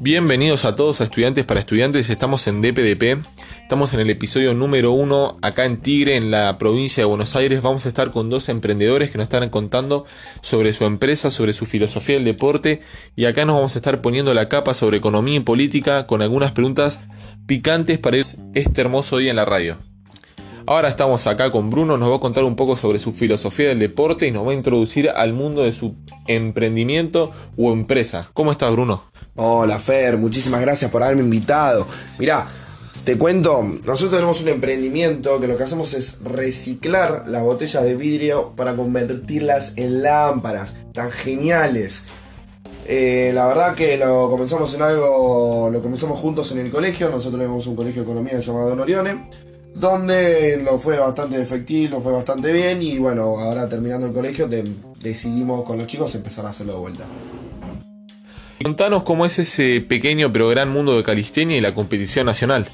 Bienvenidos a todos a Estudiantes para Estudiantes, estamos en DPDP, estamos en el episodio número uno acá en Tigre, en la provincia de Buenos Aires, vamos a estar con dos emprendedores que nos están contando sobre su empresa, sobre su filosofía del deporte. Y acá nos vamos a estar poniendo la capa sobre economía y política con algunas preguntas picantes para este hermoso día en la radio. Ahora estamos acá con Bruno, nos va a contar un poco sobre su filosofía del deporte y nos va a introducir al mundo de su emprendimiento o empresa. ¿Cómo estás, Bruno? Hola, Fer, muchísimas gracias por haberme invitado. Mirá, te cuento, nosotros tenemos un emprendimiento que lo que hacemos es reciclar las botellas de vidrio para convertirlas en lámparas tan geniales. Eh, la verdad que lo comenzamos en algo, lo comenzamos juntos en el colegio, nosotros tenemos un colegio de economía llamado Don Orione donde lo fue bastante efectivo, fue bastante bien y bueno, ahora terminando el colegio decidimos con los chicos empezar a hacerlo de vuelta. Contanos cómo es ese pequeño pero gran mundo de calistenia y la competición nacional.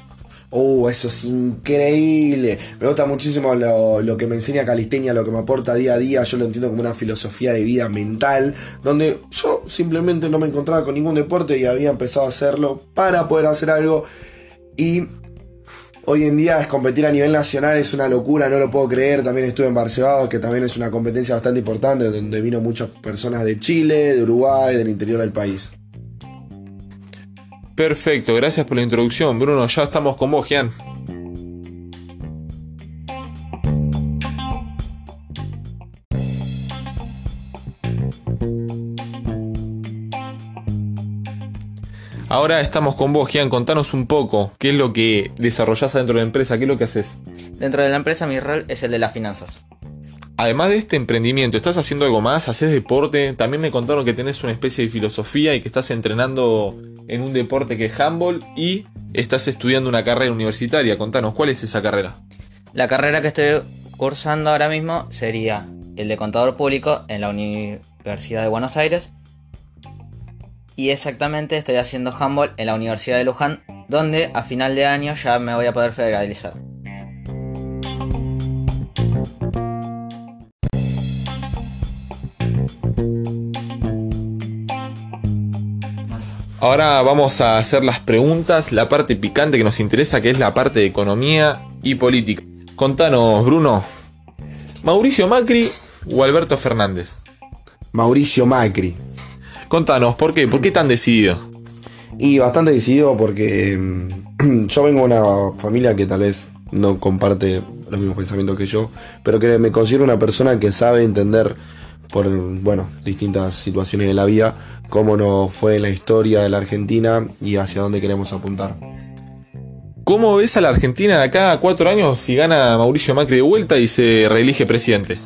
Oh, eso es increíble. Me gusta muchísimo lo, lo, que me enseña calistenia, lo que me aporta día a día. Yo lo entiendo como una filosofía de vida mental, donde yo simplemente no me encontraba con ningún deporte y había empezado a hacerlo para poder hacer algo. Y Hoy en día es competir a nivel nacional es una locura, no lo puedo creer. También estuve en Barcelona, que también es una competencia bastante importante, donde vino muchas personas de Chile, de Uruguay, del interior del país. Perfecto, gracias por la introducción, Bruno. Ya estamos con vos, Gian. Ahora estamos con vos, Gian. Contanos un poco qué es lo que desarrollás dentro de la empresa, qué es lo que haces. Dentro de la empresa mi rol es el de las finanzas. Además de este emprendimiento, ¿estás haciendo algo más? ¿Haces deporte? También me contaron que tenés una especie de filosofía y que estás entrenando en un deporte que es handball y estás estudiando una carrera universitaria. Contanos, ¿cuál es esa carrera? La carrera que estoy cursando ahora mismo sería el de contador público en la Universidad de Buenos Aires y exactamente estoy haciendo handball en la Universidad de Luján, donde a final de año ya me voy a poder federalizar. Ahora vamos a hacer las preguntas, la parte picante que nos interesa, que es la parte de economía y política. Contanos, Bruno, ¿Mauricio Macri o Alberto Fernández? Mauricio Macri. Contanos, ¿por qué? ¿Por qué tan decidido? Y bastante decidido porque mm, yo vengo de una familia que tal vez no comparte los mismos pensamientos que yo, pero que me considero una persona que sabe entender por bueno, distintas situaciones de la vida cómo nos fue la historia de la Argentina y hacia dónde queremos apuntar. ¿Cómo ves a la Argentina de acá a cuatro años si gana Mauricio Macri de vuelta y se reelige presidente?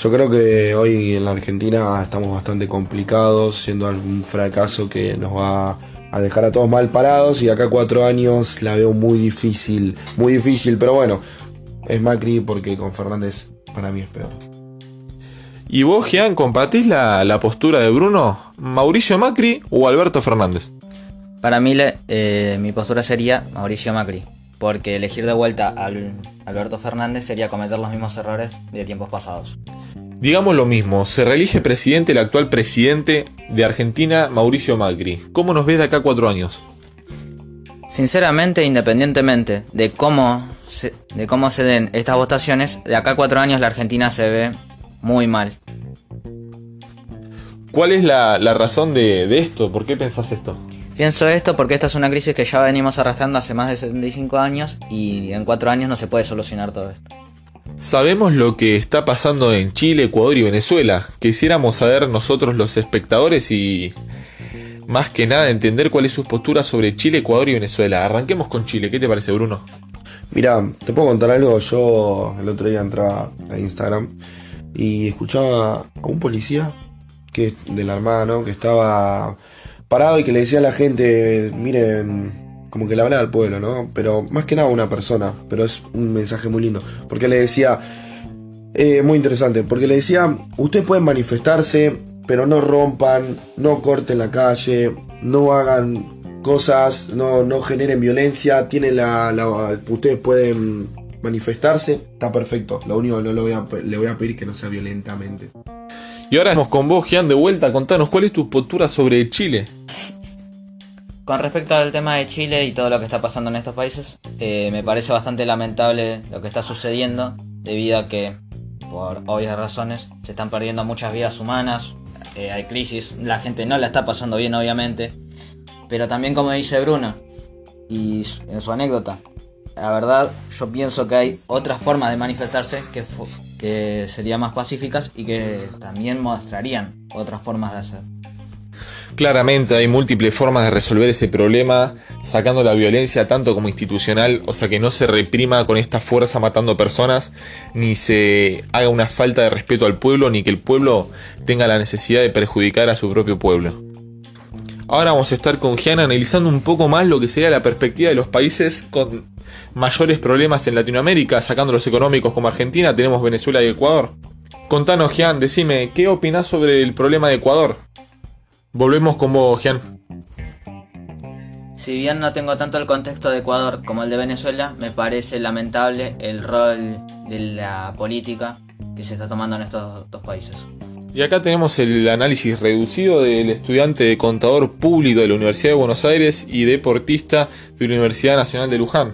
Yo creo que hoy en la Argentina estamos bastante complicados, siendo algún fracaso que nos va a dejar a todos mal parados y acá cuatro años la veo muy difícil, muy difícil, pero bueno, es Macri porque con Fernández para mí es peor. ¿Y vos, Gian, compartís la, postura de Bruno? ¿Mauricio Macri o Alberto Fernández? Para mí eh, mi postura sería Mauricio Macri, porque elegir de vuelta a Alberto Fernández sería cometer los mismos errores de tiempos pasados. Digamos lo mismo, se reelige presidente el actual presidente de Argentina, Mauricio Macri. ¿Cómo nos ves de acá a cuatro años? Sinceramente, independientemente de cómo se, de cómo se den estas votaciones, de acá a cuatro años la Argentina se ve muy mal. ¿Cuál es la, razón de, de, esto? ¿Por qué pensás esto? Pienso esto porque esta es una crisis que ya venimos arrastrando hace más de 75 años y en cuatro años no se puede solucionar todo esto. Sabemos lo que está pasando en Chile, Ecuador y Venezuela. Quisiéramos saber nosotros los espectadores y más que nada entender cuál es su postura sobre Chile, Ecuador y Venezuela. Arranquemos con Chile. ¿Qué te parece, Bruno? Mira, te puedo contar algo. Yo el otro día entraba a Instagram y escuchaba a un policía que de la Armada, ¿no? Que estaba parado y que le decía a la gente, miren, como que le hablaba al pueblo, ¿no? Pero más que nada a una persona, pero es un mensaje muy lindo, porque le decía, eh, muy interesante, porque le decía, ustedes pueden manifestarse, pero no rompan, no corten la calle, no hagan cosas, no, no generen violencia, tienen la, ustedes pueden manifestarse, está perfecto, lo único no le voy a, le voy a pedir que no sea violentamente. Y ahora estamos con vos, Gian, de vuelta. Contanos, ¿cuál es tu postura sobre Chile? Con respecto al tema de Chile y todo lo que está pasando en estos países, eh, me parece bastante lamentable lo que está sucediendo, debido a que, por obvias razones, se están perdiendo muchas vidas humanas, eh, hay crisis, la gente no la está pasando bien, obviamente, pero también, como dice Bruno, y en su anécdota, la verdad, yo pienso que hay otras formas de manifestarse que, que serían más pacíficas y que también mostrarían otras formas de hacer. Claramente hay múltiples formas de resolver ese problema, sacando la violencia tanto como institucional, o sea que no se reprima con esta fuerza matando personas, ni se haga una falta de respeto al pueblo, ni que el pueblo tenga la necesidad de perjudicar a su propio pueblo. Ahora vamos a estar con Gianna analizando un poco más lo que sería la perspectiva de los países con mayores problemas en Latinoamérica, sacando los económicos como Argentina, tenemos Venezuela y Ecuador. Contanos, Gian, decime, ¿qué opinás sobre el problema de Ecuador? Volvemos con vos, Gian. Si bien no tengo tanto el contexto de Ecuador como el de Venezuela, me parece lamentable el rol de la política que se está tomando en estos dos países. Y acá tenemos el análisis reducido del estudiante de contador público de la Universidad de Buenos Aires y deportista de la Universidad Nacional de Luján.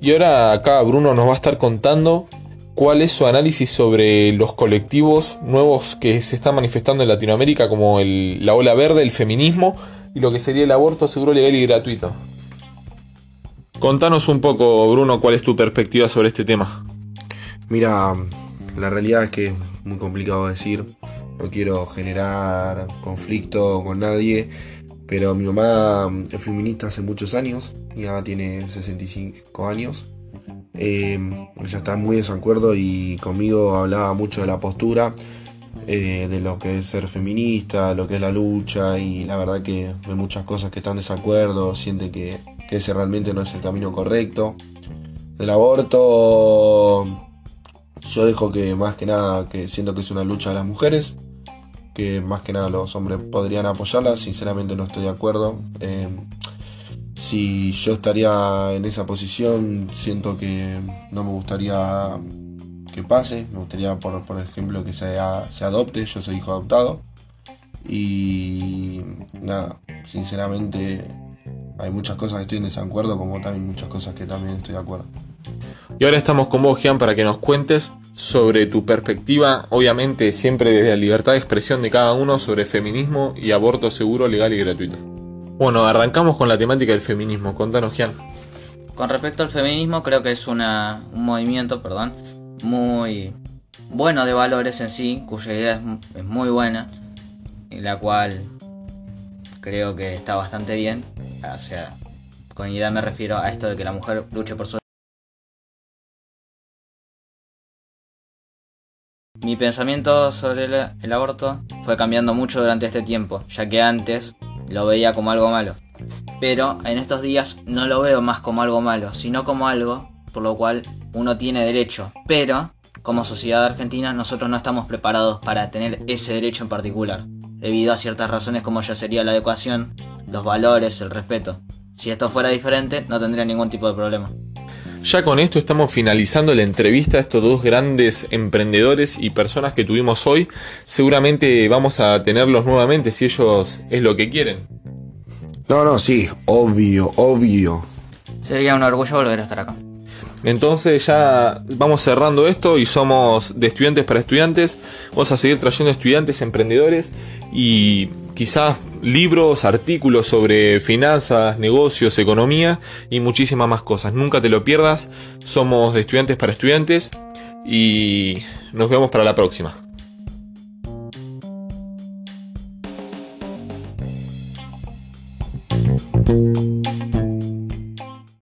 Y ahora acá Bruno nos va a estar contando cuál es su análisis sobre los colectivos nuevos que se están manifestando en Latinoamérica, como la ola verde, el feminismo y lo que sería el aborto seguro, legal y gratuito. Contanos un poco, Bruno, cuál es tu perspectiva sobre este tema. Mira, la realidad es que es muy complicado decir, no quiero generar conflicto con nadie, pero mi mamá es feminista hace muchos años, ya tiene 65 años eh, ella está muy desacuerdo y conmigo hablaba mucho de la postura, eh, de lo que es ser feminista, lo que es la lucha y la verdad que hay muchas cosas que están desacuerdo, siente que, ese realmente no es el camino correcto. El aborto, yo dejo que más que nada, que siento que es una lucha de las mujeres, que más que nada los hombres podrían apoyarla, sinceramente no estoy de acuerdo. Eh, si yo estaría en esa posición, siento que no me gustaría que pase. Me gustaría, por, ejemplo, que se, se adopte. Yo soy hijo adoptado. Y nada, sinceramente hay muchas cosas que estoy en desacuerdo, como también muchas cosas que también estoy de acuerdo. Y ahora estamos con vos, Gian, para que nos cuentes sobre tu perspectiva, obviamente siempre desde la libertad de expresión de cada uno sobre feminismo y aborto seguro, legal y gratuito. Bueno, arrancamos con la temática del feminismo. Contanos, Gian. Con respecto al feminismo, creo que es una, un movimiento, perdón, muy bueno de valores en sí, cuya idea es, muy buena, y la cual creo que está bastante bien. O sea, con idea me refiero a esto de que la mujer luche por su Mi pensamiento sobre el, aborto fue cambiando mucho durante este tiempo, ya que antes lo veía como algo malo. Pero en estos días no lo veo más como algo malo, sino como algo por lo cual uno tiene derecho. Pero, como sociedad argentina, nosotros no estamos preparados para tener ese derecho en particular, debido a ciertas razones como ya sería la adecuación, los valores, el respeto. Si esto fuera diferente, no tendría ningún tipo de problema. Ya con esto estamos finalizando la entrevista a estos dos grandes emprendedores y personas que tuvimos hoy. Seguramente vamos a tenerlos nuevamente si ellos es lo que quieren. No, no, sí, obvio, obvio. Sería un orgullo volver a estar acá. Entonces ya vamos cerrando esto y somos de estudiantes para estudiantes. Vamos a seguir trayendo estudiantes, emprendedores y quizás libros, artículos sobre finanzas, negocios, economía y muchísimas más cosas. Nunca te lo pierdas. Somos de estudiantes para estudiantes y nos vemos para la próxima.